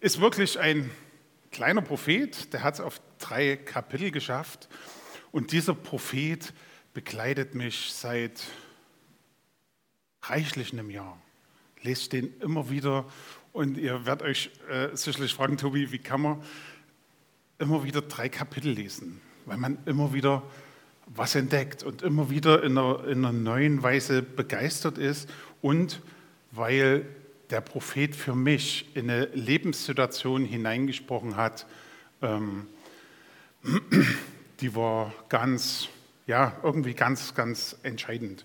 ist wirklich ein kleiner Prophet, der hat es auf drei Kapitel geschafft. Und dieser Prophet begleitet mich seit reichlich einem Jahr. Lest den immer wieder und ihr werdet euch äh, sicherlich fragen, Tobi, wie kann man immer wieder drei Kapitel lesen? Weil man immer wieder was entdeckt und immer wieder in einer, in einer neuen Weise begeistert ist und weil der Prophet für mich in eine Lebenssituation hineingesprochen hat, ähm, die war ganz, ja, irgendwie ganz, ganz entscheidend.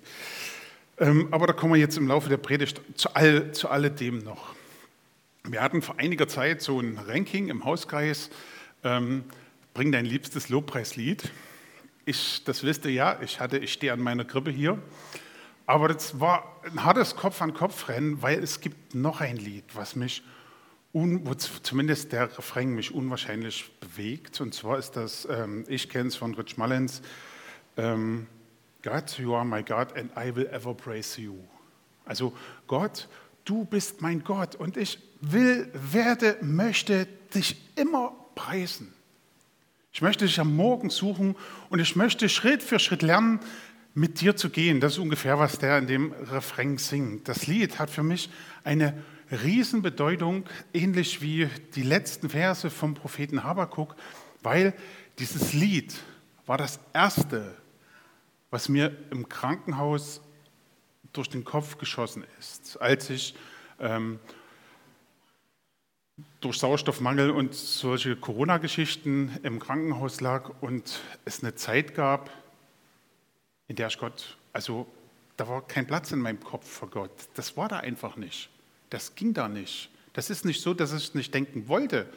Ähm, aber da kommen wir jetzt im Laufe der Predigt zu, all, zu alledem noch. Wir hatten vor einiger Zeit so ein Ranking im Hauskreis, ähm, bring dein liebstes Lobpreislied. Ich, das wisst ihr ja, ich, ich stehe an meiner Krippe hier. Aber das war ein hartes Kopf-an-Kopf-Rennen, weil es gibt noch ein Lied, was mich, un, wo zumindest der Refrain mich unwahrscheinlich bewegt. Und zwar ist das, ähm, ich kenne es von Rich Mullins, ähm, God, you are my God and I will ever praise you. Also Gott, du bist mein Gott und ich will, werde, möchte dich immer preisen. Ich möchte dich am Morgen suchen und ich möchte Schritt für Schritt lernen, mit dir zu gehen. Das ist ungefähr, was der in dem Refrain singt. Das Lied hat für mich eine Riesenbedeutung, ähnlich wie die letzten Verse vom Propheten Habakuk, weil dieses Lied war das erste, was mir im Krankenhaus durch den Kopf geschossen ist, als ich ähm, durch Sauerstoffmangel und solche Corona-Geschichten im Krankenhaus lag und es eine Zeit gab, in der ich Gott, also da war kein Platz in meinem Kopf für Gott. Das war da einfach nicht. Das ging da nicht. Das ist nicht so, dass ich es nicht denken wollte.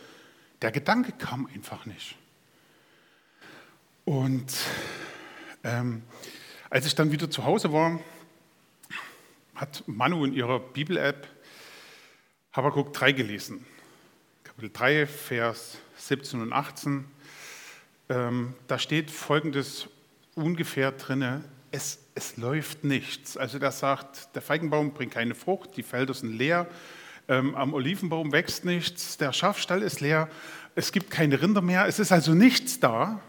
Der Gedanke kam einfach nicht. Und ähm, als ich dann wieder zu Hause war, hat Manu in ihrer Bibel-App Habakkuk 3 gelesen. Kapitel 3, Vers 17 und 18. Ähm, da steht folgendes ungefähr drin, es, es läuft nichts. Also der sagt, der Feigenbaum bringt keine Frucht, die Felder sind leer, ähm, am Olivenbaum wächst nichts, der Schafstall ist leer, es gibt keine Rinder mehr, es ist also nichts da.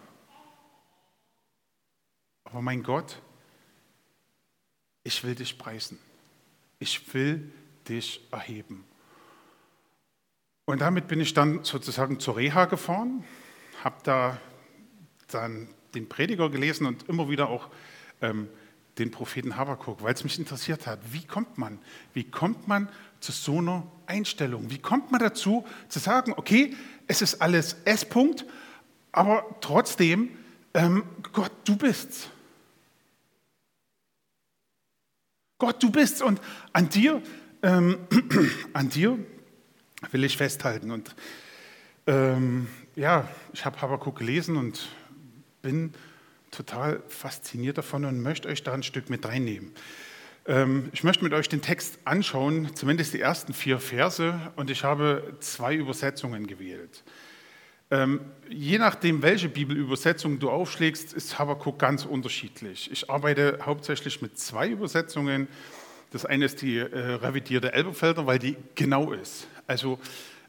Aber mein Gott, ich will dich preisen. Ich will dich erheben. Und damit bin ich dann sozusagen zur Reha gefahren, habe da dann den Prediger gelesen und immer wieder auch ähm, den Propheten Habakuk, weil es mich interessiert hat. Wie kommt man? Wie kommt man zu so einer Einstellung? Wie kommt man dazu, zu sagen, okay, es ist alles S-Punkt, aber trotzdem, ähm, Gott, du bist's. Gott, du bist's und an dir, ähm, an dir will ich festhalten. Und ähm, ja, ich habe Habakuk gelesen und bin total fasziniert davon und möchte euch da ein Stück mit reinnehmen. Ähm, ich möchte mit euch den Text anschauen, zumindest die ersten vier Verse, und ich habe zwei Übersetzungen gewählt. Ähm, je nachdem, welche Bibelübersetzung du aufschlägst, ist Habakkuk ganz unterschiedlich. Ich arbeite hauptsächlich mit zwei Übersetzungen. Das eine ist die äh, revidierte Elberfelder, weil die genau ist. Also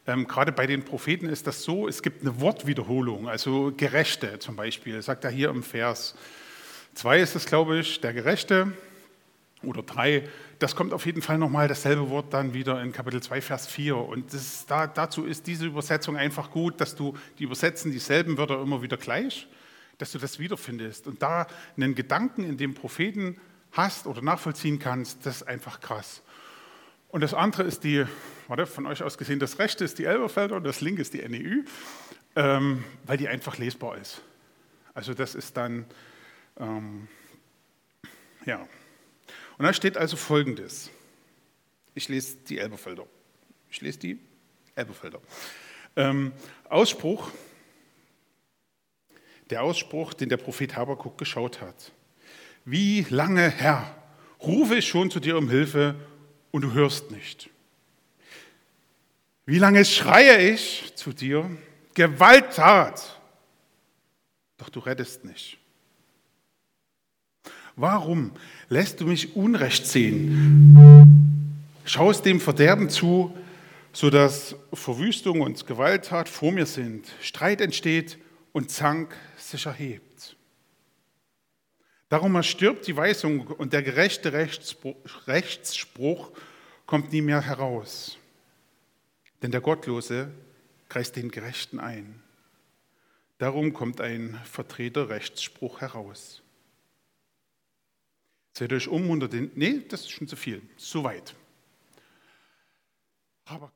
ähm, gerade bei den Propheten ist das so, es gibt eine Wortwiederholung, also Gerechte zum Beispiel, sagt er hier im Vers 2 ist es, glaube ich, der Gerechte oder 3. Das kommt auf jeden Fall nochmal dasselbe Wort dann wieder in Kapitel 2, Vers 4. Und ist, da, dazu ist diese Übersetzung einfach gut, dass du, die übersetzen dieselben Wörter immer wieder gleich, dass du das wiederfindest. Und da einen Gedanken in dem Propheten hast oder nachvollziehen kannst, das ist einfach krass. Und das andere ist die, warte, von euch aus gesehen, das rechte ist die Elberfelder und das linke ist die NEU, ähm, weil die einfach lesbar ist. Also das ist dann, ähm, ja. Und da steht also Folgendes. Ich lese die Elberfelder. Ich lese die Elberfelder. Ähm, Ausspruch, der Ausspruch, den der Prophet Habakuk geschaut hat. Wie lange, Herr, rufe ich schon zu dir um Hilfe und du hörst nicht. Wie lange schreie ich zu dir, Gewalttat, doch du rettest nicht. Warum lässt du mich Unrecht sehen? Schaust dem Verderben zu, sodass Verwüstung und Gewalttat vor mir sind, Streit entsteht und Zank sich erhebt. Darum erstirbt die Weisung und der gerechte Rechtsspruch kommt nie mehr heraus. Denn der Gottlose kreist den Gerechten ein. Darum kommt ein Vertreter Rechtsspruch heraus. Seht euch um unter den. Nee, das ist schon zu viel, zu weit. Habakuk.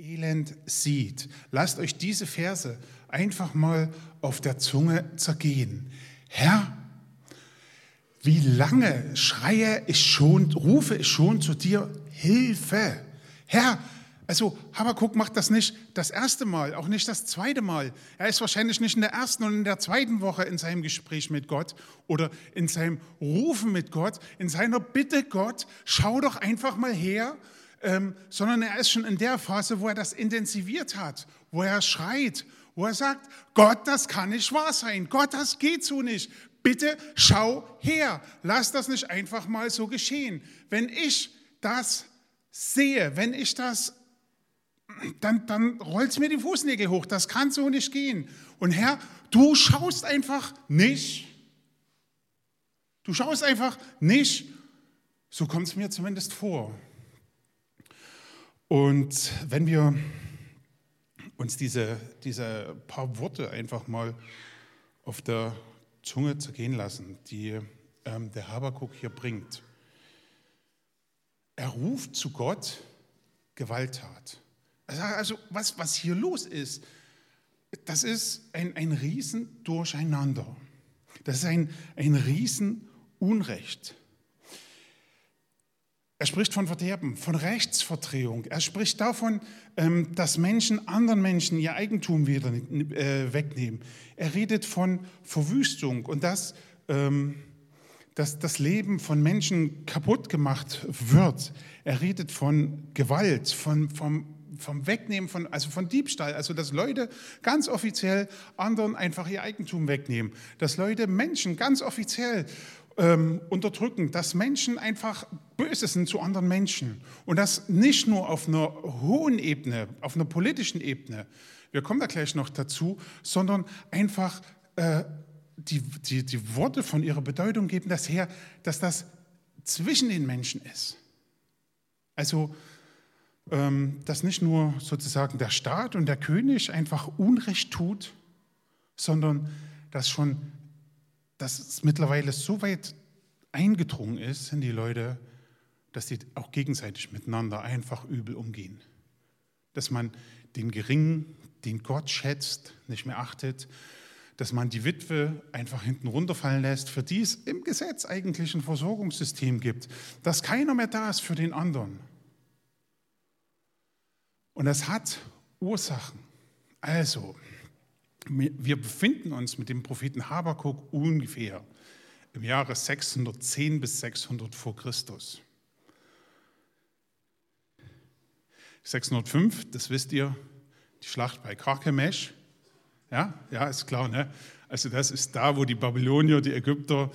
Elend sieht. Lasst euch diese Verse einfach mal auf der Zunge zergehen. Herr, wie lange schreie ich schon, rufe ich schon zu dir Hilfe? Herr, also Habakuk macht das nicht das erste Mal, auch nicht das zweite Mal. Er ist wahrscheinlich nicht in der ersten und in der zweiten Woche in seinem Gespräch mit Gott oder in seinem Rufen mit Gott, in seiner Bitte Gott, schau doch einfach mal her ähm, sondern er ist schon in der Phase, wo er das intensiviert hat, wo er schreit, wo er sagt, Gott, das kann nicht wahr sein, Gott, das geht so nicht. Bitte schau her, lass das nicht einfach mal so geschehen. Wenn ich das sehe, wenn ich das, dann, dann rollt mir die Fußnägel hoch, das kann so nicht gehen. Und Herr, du schaust einfach nicht. Du schaust einfach nicht. So kommt es mir zumindest vor. Und wenn wir uns diese, diese paar Worte einfach mal auf der Zunge zergehen lassen, die ähm, der Habakuk hier bringt. Er ruft zu Gott Gewalttat. Also was, was hier los ist, das ist ein, ein Riesendurcheinander. Das ist ein, ein Riesenunrecht. Er spricht von Verderben, von Rechtsverdrehung. Er spricht davon, ähm, dass Menschen anderen Menschen ihr Eigentum wieder äh, wegnehmen. Er redet von Verwüstung und dass, ähm, dass das Leben von Menschen kaputt gemacht wird. Er redet von Gewalt, von, vom, vom Wegnehmen, von, also von Diebstahl, also dass Leute ganz offiziell anderen einfach ihr Eigentum wegnehmen. Dass Leute Menschen ganz offiziell ähm, unterdrücken, dass Menschen einfach böse sind zu anderen Menschen. Und das nicht nur auf einer hohen Ebene, auf einer politischen Ebene, wir kommen da gleich noch dazu, sondern einfach äh, die, die, die Worte von ihrer Bedeutung geben das her, dass das zwischen den Menschen ist. Also, ähm, dass nicht nur sozusagen der Staat und der König einfach Unrecht tut, sondern dass schon dass es mittlerweile so weit eingedrungen ist in die Leute, dass sie auch gegenseitig miteinander einfach übel umgehen. Dass man den Geringen, den Gott schätzt, nicht mehr achtet, dass man die Witwe einfach hinten runterfallen lässt, für die es im Gesetz eigentlich ein Versorgungssystem gibt, dass keiner mehr da ist für den anderen. Und das hat Ursachen. Also, wir befinden uns mit dem Propheten Habakuk ungefähr im Jahre 610 bis 600 vor Christus. 605, das wisst ihr, die Schlacht bei Karkemesh. Ja, ja, ist klar, ne? Also das ist da, wo die Babylonier die Ägypter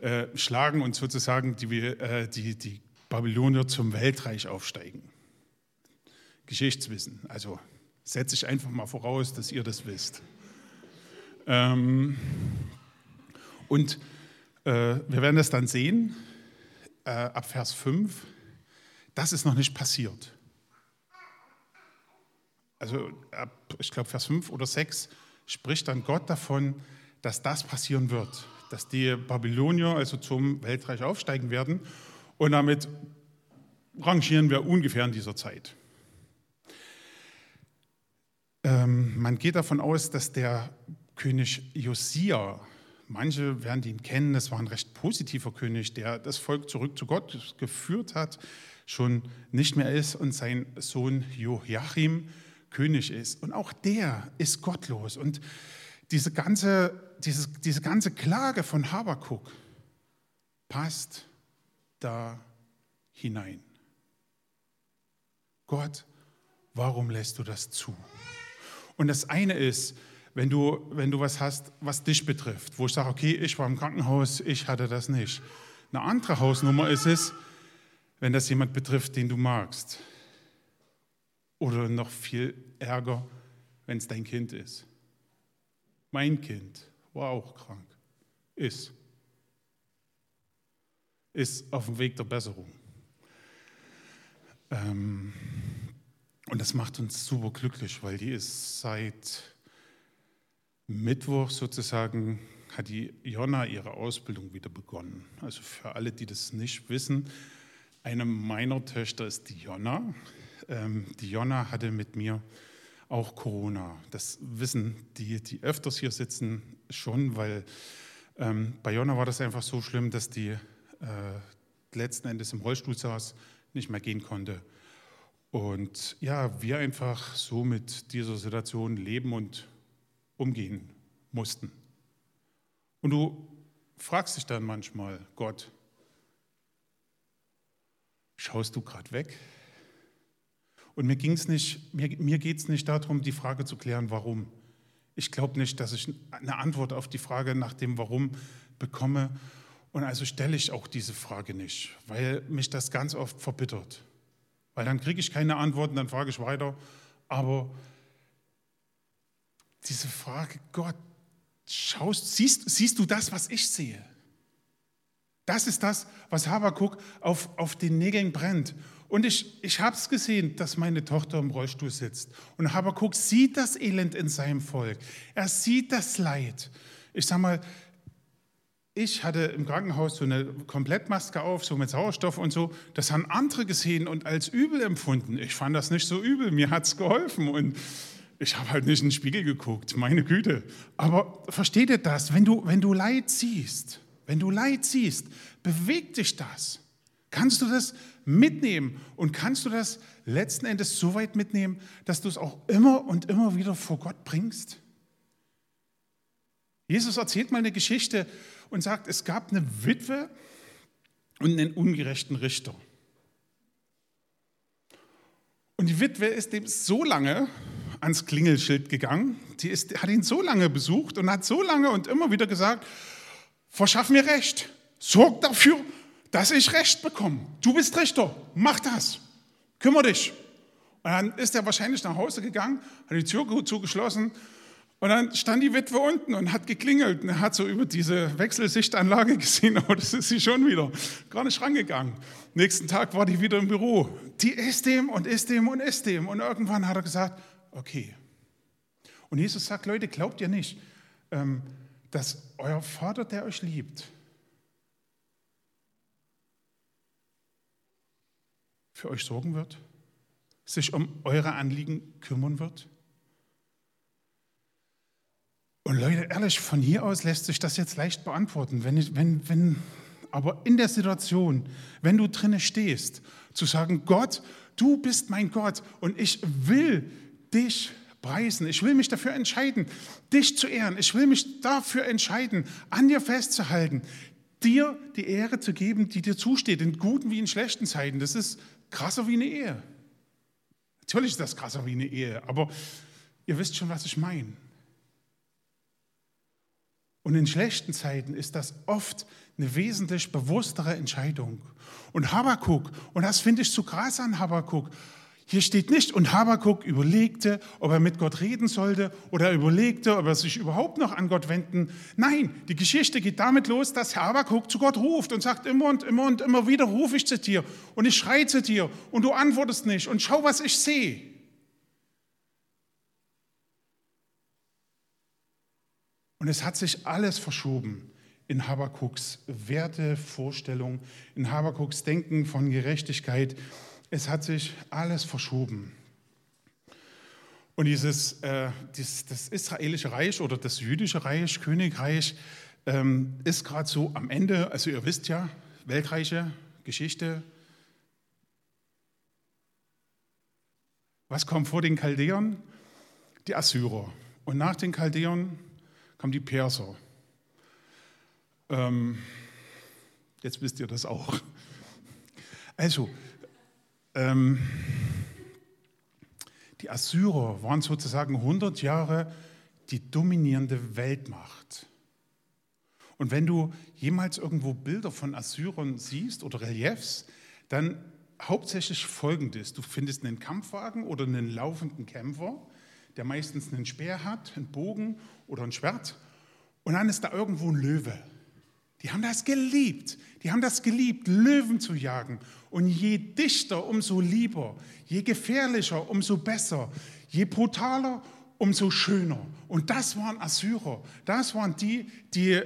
äh, schlagen und sozusagen die, äh, die, die Babylonier zum Weltreich aufsteigen. Geschichtswissen. Also setze ich einfach mal voraus, dass ihr das wisst. Ähm, und äh, wir werden das dann sehen, äh, ab Vers 5, das ist noch nicht passiert. Also ab, ich glaube, Vers 5 oder 6 spricht dann Gott davon, dass das passieren wird, dass die Babylonier also zum Weltreich aufsteigen werden und damit rangieren wir ungefähr in dieser Zeit. Ähm, man geht davon aus, dass der König Josia, manche werden ihn kennen, das war ein recht positiver König, der das Volk zurück zu Gott geführt hat, schon nicht mehr ist und sein Sohn Joachim König ist. Und auch der ist gottlos. Und diese ganze, diese, diese ganze Klage von Habakuk passt da hinein. Gott, warum lässt du das zu? Und das eine ist, wenn du, wenn du was hast, was dich betrifft, wo ich sage, okay, ich war im Krankenhaus, ich hatte das nicht. Eine andere Hausnummer ist es, wenn das jemand betrifft, den du magst. Oder noch viel ärger, wenn es dein Kind ist. Mein Kind war auch krank. Ist. Ist auf dem Weg der Besserung. Ähm, und das macht uns super glücklich, weil die ist seit Mittwoch sozusagen, hat die Jonna ihre Ausbildung wieder begonnen. Also für alle, die das nicht wissen, eine meiner Töchter ist die Jonna. Ähm, die Jonna hatte mit mir auch Corona. Das wissen die, die öfters hier sitzen, schon, weil ähm, bei Jonna war das einfach so schlimm, dass die äh, letzten Endes im Rollstuhl saß, nicht mehr gehen konnte. Und ja, wir einfach so mit dieser Situation leben und umgehen mussten. Und du fragst dich dann manchmal, Gott, schaust du gerade weg? Und mir, mir, mir geht es nicht darum, die Frage zu klären, warum. Ich glaube nicht, dass ich eine Antwort auf die Frage nach dem Warum bekomme. Und also stelle ich auch diese Frage nicht, weil mich das ganz oft verbittert. Weil dann kriege ich keine Antworten, dann frage ich weiter. Aber diese Frage, Gott, schaust, siehst, siehst du das, was ich sehe? Das ist das, was Habakuk auf, auf den Nägeln brennt. Und ich, ich habe es gesehen, dass meine Tochter im Rollstuhl sitzt. Und Habakuk sieht das Elend in seinem Volk. Er sieht das Leid. Ich sage mal, ich hatte im Krankenhaus so eine Komplettmaske auf, so mit Sauerstoff und so. Das haben andere gesehen und als übel empfunden. Ich fand das nicht so übel, mir hat es geholfen und ich habe halt nicht in den Spiegel geguckt, meine Güte. Aber versteht ihr das? Wenn du, wenn du Leid siehst, wenn du Leid siehst, bewegt dich das. Kannst du das mitnehmen und kannst du das letzten Endes so weit mitnehmen, dass du es auch immer und immer wieder vor Gott bringst? Jesus erzählt mal eine Geschichte und sagt, es gab eine Witwe und einen ungerechten Richter. Und die Witwe ist dem so lange ans Klingelschild gegangen, die ist, hat ihn so lange besucht und hat so lange und immer wieder gesagt, verschaff mir Recht, sorg dafür, dass ich Recht bekomme. Du bist Richter, mach das, kümmere dich. Und dann ist er wahrscheinlich nach Hause gegangen, hat die Tür zugeschlossen und dann stand die Witwe unten und hat geklingelt. Und er hat so über diese Wechselsichtanlage gesehen, aber das ist sie schon wieder. Gar nicht rangegangen. Nächsten Tag war die wieder im Büro. Die ist dem und ist dem und ist dem. Und irgendwann hat er gesagt, okay. Und Jesus sagt, Leute, glaubt ihr nicht, ähm, dass euer Vater, der euch liebt, für euch sorgen wird, sich um eure Anliegen kümmern wird? Und Leute, ehrlich, von hier aus lässt sich das jetzt leicht beantworten. Wenn, wenn, wenn, aber in der Situation, wenn du drinne stehst, zu sagen, Gott, du bist mein Gott und ich will dich preisen. Ich will mich dafür entscheiden, dich zu ehren. Ich will mich dafür entscheiden, an dir festzuhalten, dir die Ehre zu geben, die dir zusteht, in guten wie in schlechten Zeiten. Das ist krasser wie eine Ehe. Natürlich ist das krasser wie eine Ehe, aber ihr wisst schon, was ich meine. Und in schlechten Zeiten ist das oft eine wesentlich bewusstere Entscheidung. Und Habakuk, und das finde ich so krass an Habakuk, hier steht nicht, und Habakuk überlegte, ob er mit Gott reden sollte oder er überlegte, ob er sich überhaupt noch an Gott wenden. Nein, die Geschichte geht damit los, dass Habakuk zu Gott ruft und sagt, immer und immer und immer wieder rufe ich zu dir und ich schreie zu dir und du antwortest nicht und schau, was ich sehe. Und es hat sich alles verschoben. in Habakuks Werte, Vorstellung, in Habakuks Denken von Gerechtigkeit. Es hat sich alles verschoben. Und dieses, äh, dieses, das israelische Reich oder das jüdische Reich, Königreich, ähm, ist gerade so am Ende. Also ihr wisst ja, Weltreiche, Geschichte. Was kommt vor den Chaldäern? Die Assyrer. Und nach den Chaldäern kamen die Perser. Ähm, jetzt wisst ihr das auch. Also, ähm, die Assyrer waren sozusagen 100 Jahre die dominierende Weltmacht. Und wenn du jemals irgendwo Bilder von Assyrern siehst oder Reliefs, dann hauptsächlich folgendes. Du findest einen Kampfwagen oder einen laufenden Kämpfer, der meistens einen Speer hat, einen Bogen oder ein Schwert. Und dann ist da irgendwo ein Löwe. Die haben das geliebt. Die haben das geliebt, Löwen zu jagen. Und je dichter, umso lieber. Je gefährlicher, umso besser. Je brutaler, umso schöner. Und das waren Assyrer. Das waren die, die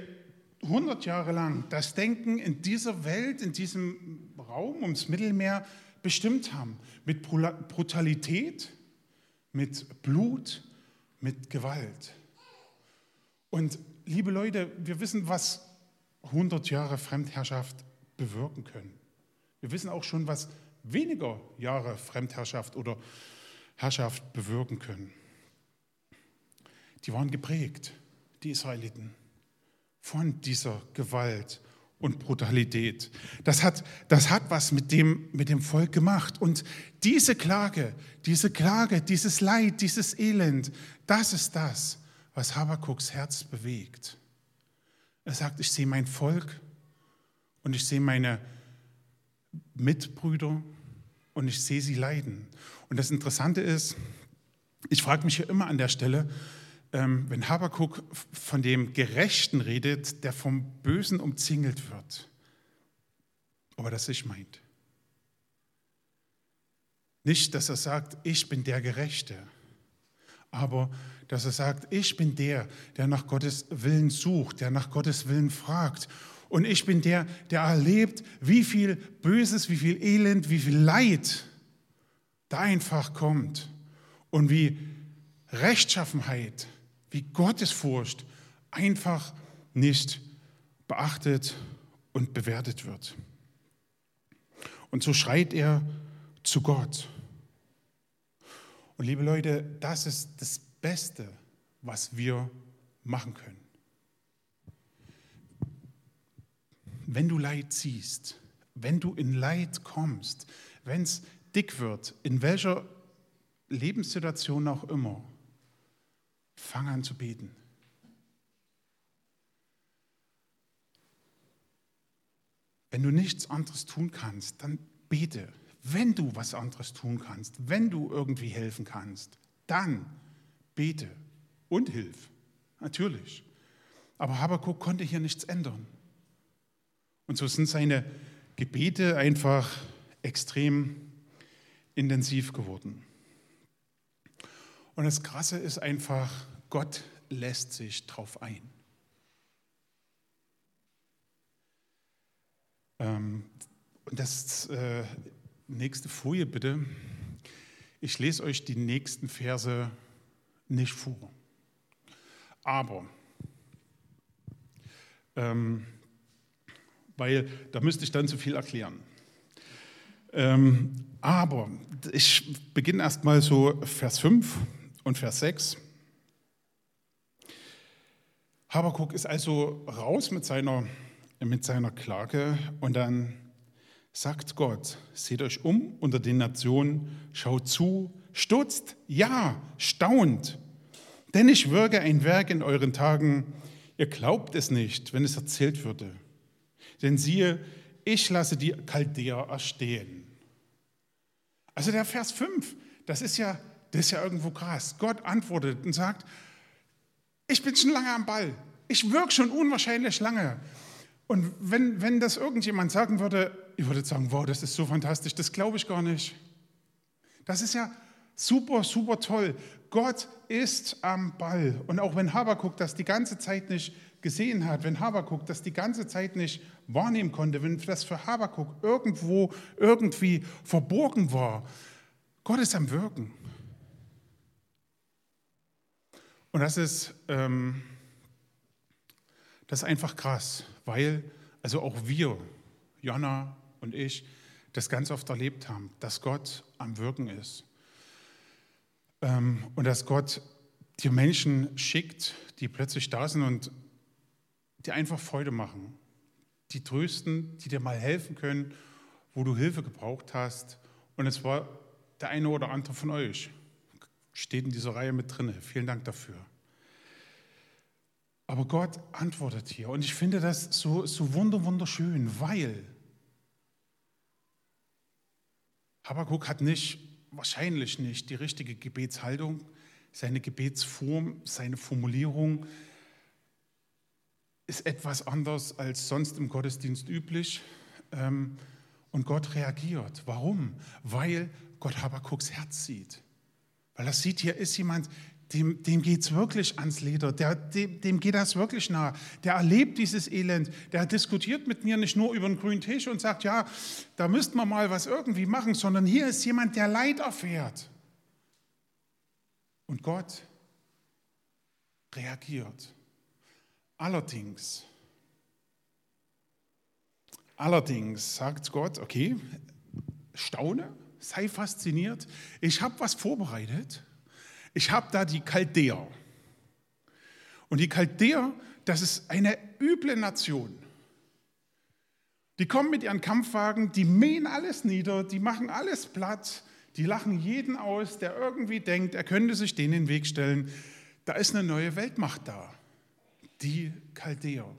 100 Jahre lang das Denken in dieser Welt, in diesem Raum ums Mittelmeer bestimmt haben. Mit Brutalität, mit Blut, mit Gewalt. Und liebe Leute, wir wissen, was 100 Jahre Fremdherrschaft bewirken können. Wir wissen auch schon, was weniger Jahre Fremdherrschaft oder Herrschaft bewirken können. Die waren geprägt, die Israeliten, von dieser Gewalt und Brutalität. Das hat, das hat was mit dem, mit dem Volk gemacht. Und diese Klage, diese Klage, dieses Leid, dieses Elend, das ist das, was Habakuks Herz bewegt. Er sagt, ich sehe mein Volk und ich sehe meine Mitbrüder und ich sehe sie leiden. Und das Interessante ist, ich frage mich ja immer an der Stelle, ähm, wenn Habakuk von dem Gerechten redet, der vom Bösen umzingelt wird, ob er das sich meint. Nicht, dass er sagt, ich bin der Gerechte, aber dass er sagt, ich bin der, der nach Gottes Willen sucht, der nach Gottes Willen fragt. Und ich bin der, der erlebt, wie viel Böses, wie viel Elend, wie viel Leid da einfach kommt. Und wie Rechtschaffenheit, wie Gottesfurcht einfach nicht beachtet und bewertet wird. Und so schreit er zu Gott. Und liebe Leute, das ist das Beste, was wir machen können. Wenn du Leid siehst, wenn du in Leid kommst, wenn es dick wird, in welcher Lebenssituation auch immer, fang an zu beten. Wenn du nichts anderes tun kannst, dann bete. Wenn du was anderes tun kannst, wenn du irgendwie helfen kannst, dann bete und hilf. Natürlich. Aber Habakkuk konnte hier nichts ändern. Und so sind seine Gebete einfach extrem intensiv geworden. Und das Krasse ist einfach, Gott lässt sich drauf ein. Ähm, und das äh, nächste Folie bitte. Ich lese euch die nächsten Verse nicht vor. Aber, ähm, weil da müsste ich dann zu viel erklären. Ähm, aber ich beginne erstmal so Vers 5 und Vers 6. Habakuk ist also raus mit seiner, mit seiner Klage und dann sagt Gott, seht euch um unter den Nationen, schaut zu, stutzt, ja, staunt. Denn ich wirke ein Werk in euren Tagen, ihr glaubt es nicht, wenn es erzählt würde. Denn siehe, ich lasse die Chaldäer erstehen. Also der Vers 5, das ist ja, das ist ja irgendwo krass. Gott antwortet und sagt, ich bin schon lange am Ball. Ich wirke schon unwahrscheinlich lange. Und wenn, wenn das irgendjemand sagen würde, ich würde sagen, wow, das ist so fantastisch, das glaube ich gar nicht. Das ist ja super, super toll. Gott ist am Ball. Und auch wenn Habakuk das die ganze Zeit nicht gesehen hat, wenn Habakuk das die ganze Zeit nicht wahrnehmen konnte, wenn das für Habakuk irgendwo irgendwie verborgen war, Gott ist am Wirken. Und das ist, ähm, das ist einfach krass, weil also auch wir, Jonna und ich, das ganz oft erlebt haben, dass Gott am Wirken ist. Ähm, und dass Gott dir Menschen schickt, die plötzlich da sind und dir einfach Freude machen, die trösten, die dir mal helfen können, wo du Hilfe gebraucht hast. Und es war der eine oder andere von euch, steht in dieser Reihe mit drin. Vielen Dank dafür. Aber Gott antwortet hier. Und ich finde das so, so wunderschön, weil Habakkuk hat nicht, wahrscheinlich nicht, die richtige Gebetshaltung, seine Gebetsform, seine Formulierung ist etwas anders als sonst im Gottesdienst üblich. Ähm, und Gott reagiert. Warum? Weil Gott Habakuks Herz sieht. Weil er sieht, hier ist jemand, dem, dem geht es wirklich ans Leder, der, dem, dem, geht das wirklich nah. Der erlebt dieses Elend, der diskutiert mit mir nicht nur über den grünen Tisch und sagt, ja, da müssten wir mal was irgendwie machen, sondern hier ist jemand, der Leid erfährt. Und Gott reagiert. Allerdings, allerdings sagt Gott, okay, staune, sei fasziniert, ich habe was vorbereitet ich habe da die Chaldäer. Und die Chaldäer, das ist eine üble Nation. Die kommen mit ihren Kampfwagen, die mähen alles nieder, die machen alles platt, die lachen jeden aus, der irgendwie denkt, er könnte sich denen in den Weg stellen. Da ist eine neue Weltmacht da, die Chaldäer.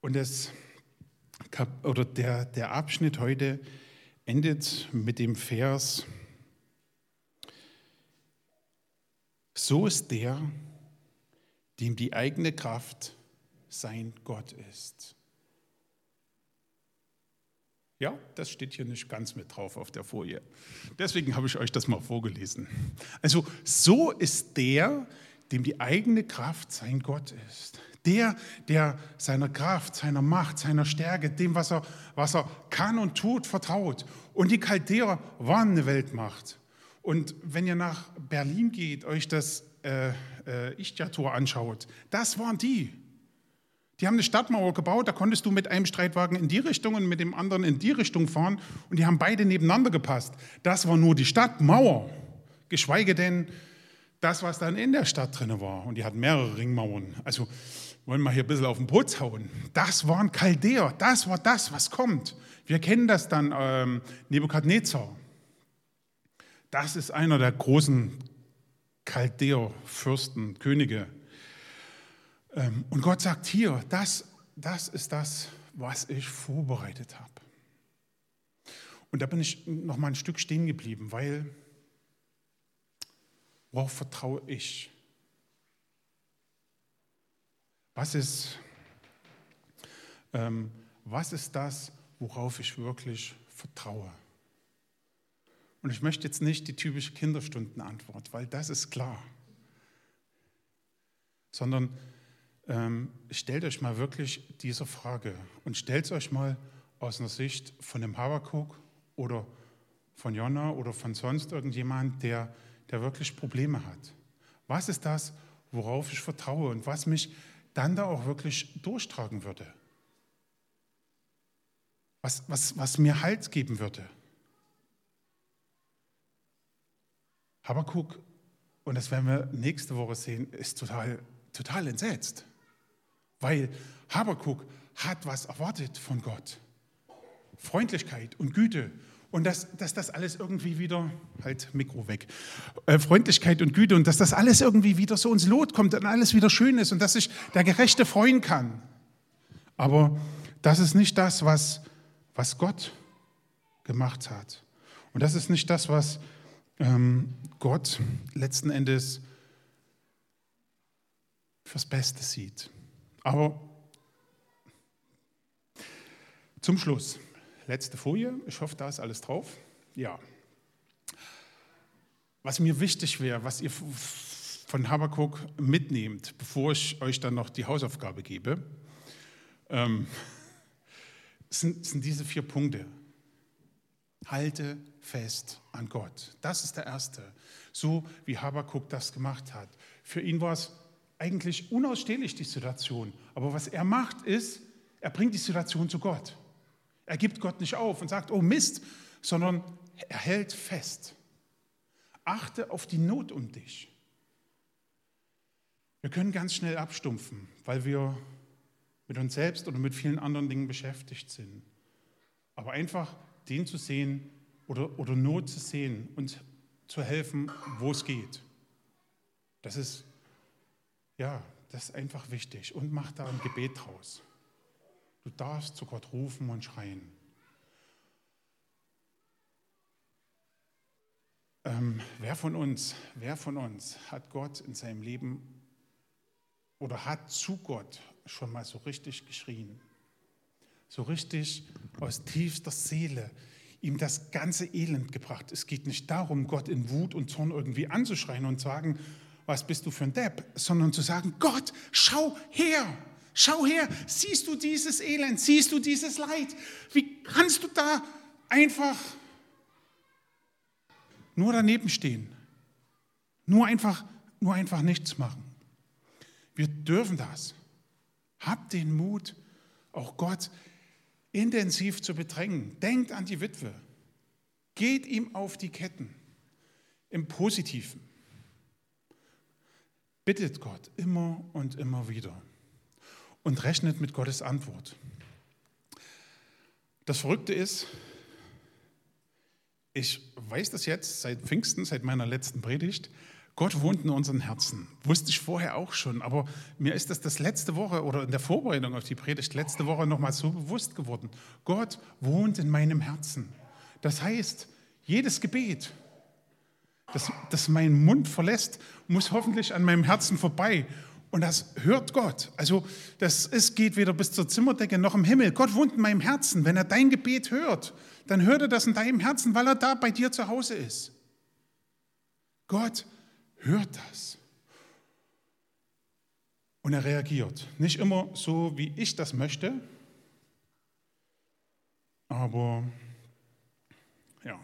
Und das, oder der, der Abschnitt heute endet mit dem Vers So ist der, dem die eigene Kraft sein Gott ist. Ja, das steht hier nicht ganz mit drauf auf der Folie. Deswegen habe ich euch das mal vorgelesen. Also so ist der, dem die eigene Kraft sein Gott ist. Der, der seiner Kraft, seiner Macht, seiner Stärke, dem, was er, was er kann und tut, vertraut. Und die Chaldäer waren eine Weltmacht. Und wenn ihr nach Berlin geht, euch das äh, äh, Ichtia-Tor anschaut, das waren die. Die haben eine Stadtmauer gebaut, da konntest du mit einem Streitwagen in die Richtung und mit dem anderen in die Richtung fahren und die haben beide nebeneinander gepasst. Das war nur die Stadtmauer, geschweige denn das, was dann in der Stadt drin war. Und die hatten mehrere Ringmauern. Also wollen wir hier ein bisschen auf den Putz hauen. Das waren Chaldäer, das war das, was kommt. Wir kennen das dann, ähm, Nebukadnezar. Das ist einer der großen Chaldäer, Fürsten, Könige. Ähm, und Gott sagt hier, das, das ist das, was ich vorbereitet habe. Und da bin ich noch mal ein Stück stehen geblieben, weil worauf vertraue ich? Was ist, ähm, was ist das, worauf ich wirklich vertraue? Und ich möchte jetzt nicht die typische Kinderstundenantwort, weil das ist klar. Sondern ähm, stellt euch mal wirklich diese Frage und stellt es euch mal aus einer Sicht von dem Habakuk oder von Jonna oder von sonst irgendjemand, der, der wirklich Probleme hat. Was ist das, worauf ich vertraue und was mich dann da auch wirklich durchtragen würde? Was, was, was mir Halt geben würde? Habakuk, und das werden wir nächste Woche sehen, ist total, total entsetzt. Weil Habakuk hat was erwartet von Gott. Freundlichkeit und Güte. Und dass, dass das alles irgendwie wieder, halt Mikro weg, äh, Freundlichkeit und Güte und dass das alles irgendwie wieder so ins Lot kommt und alles wieder schön ist und dass sich der Gerechte freuen kann. Aber das ist nicht das, was, was Gott gemacht hat. Und das ist nicht das, was ähm, Gott letzten Endes fürs Beste sieht. Aber zum Schluss, letzte Folie, ich hoffe, da ist alles drauf. Ja. Was mir wichtig wäre, was ihr von Habakkuk mitnehmt, bevor ich euch dann noch die Hausaufgabe gebe, ähm, sind, sind diese vier Punkte. Halte fest an Gott. Das ist der erste. So wie Habakkuk das gemacht hat. Für ihn war es eigentlich unausstehlich, die Situation. Aber was er macht, ist, er bringt die Situation zu Gott. Er gibt Gott nicht auf und sagt, oh Mist, sondern er hält fest. Achte auf die Not um dich. Wir können ganz schnell abstumpfen, weil wir mit uns selbst oder mit vielen anderen Dingen beschäftigt sind. Aber einfach den zu sehen oder, oder Not zu sehen und zu helfen, wo es geht. Das ist, ja, das ist einfach wichtig. Und mach da ein Gebet draus. Du darfst zu Gott rufen und schreien. Ähm, wer von uns, wer von uns hat Gott in seinem Leben oder hat zu Gott schon mal so richtig geschrien? So richtig aus tiefster Seele ihm das ganze Elend gebracht. Es geht nicht darum, Gott in Wut und Zorn irgendwie anzuschreien und zu sagen, was bist du für ein Depp, sondern zu sagen, Gott, schau her, schau her, siehst du dieses Elend, siehst du dieses Leid? Wie kannst du da einfach nur daneben stehen? Nur einfach, nur einfach nichts machen. Wir dürfen das. Habt den Mut, auch Gott intensiv zu bedrängen. Denkt an die Witwe. Geht ihm auf die Ketten. Im Positiven. Bittet Gott immer und immer wieder. Und rechnet mit Gottes Antwort. Das Verrückte ist, ich weiß das jetzt seit Pfingsten, seit meiner letzten Predigt, Gott wohnt in unseren Herzen. Wusste ich vorher auch schon, aber mir ist das das letzte Woche oder in der Vorbereitung auf die Predigt letzte Woche nochmal so bewusst geworden. Gott wohnt in meinem Herzen. Das heißt, jedes Gebet, das, das meinen Mund verlässt, muss hoffentlich an meinem Herzen vorbei. Und das hört Gott. Also das ist, geht weder bis zur Zimmerdecke noch im Himmel. Gott wohnt in meinem Herzen. Wenn er dein Gebet hört, dann hört er das in deinem Herzen, weil er da bei dir zu Hause ist. Gott hört das. Und er reagiert. Nicht immer so, wie ich das möchte, aber ja.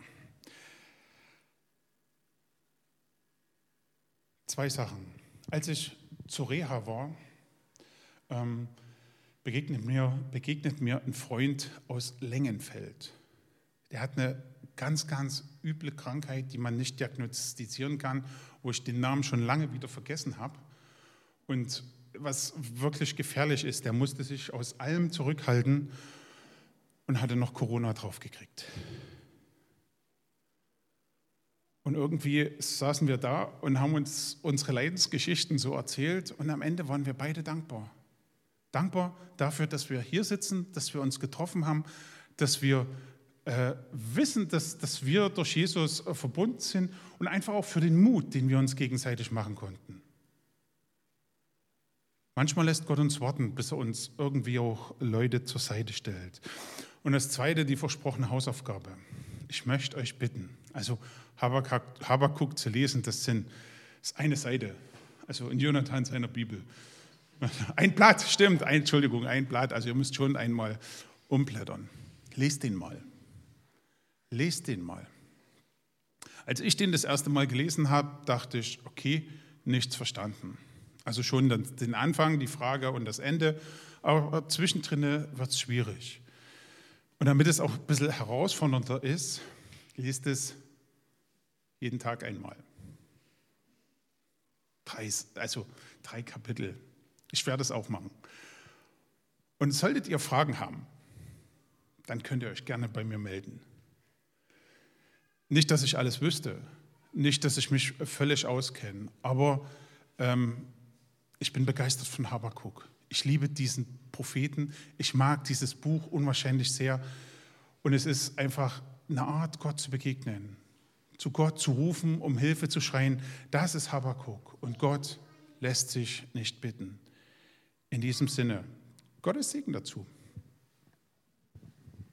Zwei Sachen. Als ich zu Reha war, ähm, begegnet, mir, begegnet mir ein Freund aus Längenfeld. Der hat eine ganz, ganz üble Krankheit, die man nicht diagnostizieren kann, wo ich den Namen schon lange wieder vergessen habe. Und was wirklich gefährlich ist, der musste sich aus allem zurückhalten und hatte noch Corona draufgekriegt. Und irgendwie saßen wir da und haben uns unsere Leidensgeschichten so erzählt und am Ende waren wir beide dankbar. Dankbar dafür, dass wir hier sitzen, dass wir uns getroffen haben, dass wir äh, wissen, dass, dass wir durch Jesus äh, verbunden sind und einfach auch für den Mut, den wir uns gegenseitig machen konnten. Manchmal lässt Gott uns warten, bis er uns irgendwie auch Leute zur Seite stellt. Und das Zweite, die versprochene Hausaufgabe. Ich möchte euch bitten, also Habakuk, Habakuk zu lesen, das, sind, das ist eine Seite, also in Jonathan seiner Bibel. Ein Blatt, stimmt, Entschuldigung, ein Blatt, also ihr müsst schon einmal umblättern. Lest den mal. Lest den mal. Als ich den das erste Mal gelesen habe, dachte ich, okay, nichts verstanden. Also schon den Anfang, die Frage und das Ende, aber zwischendrin wird es schwierig. Und damit es auch ein bisschen herausfordernder ist, liest es jeden Tag einmal. Drei, also drei Kapitel. Ich werde es auch machen. Und solltet ihr Fragen haben, dann könnt ihr euch gerne bei mir melden. Nicht, dass ich alles wüsste, nicht, dass ich mich völlig auskenne, aber ähm, ich bin begeistert von Habakuk. Ich liebe diesen Propheten, ich mag dieses Buch unwahrscheinlich sehr und es ist einfach eine Art, Gott zu begegnen, zu Gott zu rufen, um Hilfe zu schreien. Das ist Habakuk und Gott lässt sich nicht bitten. In diesem Sinne, Gottes Segen dazu.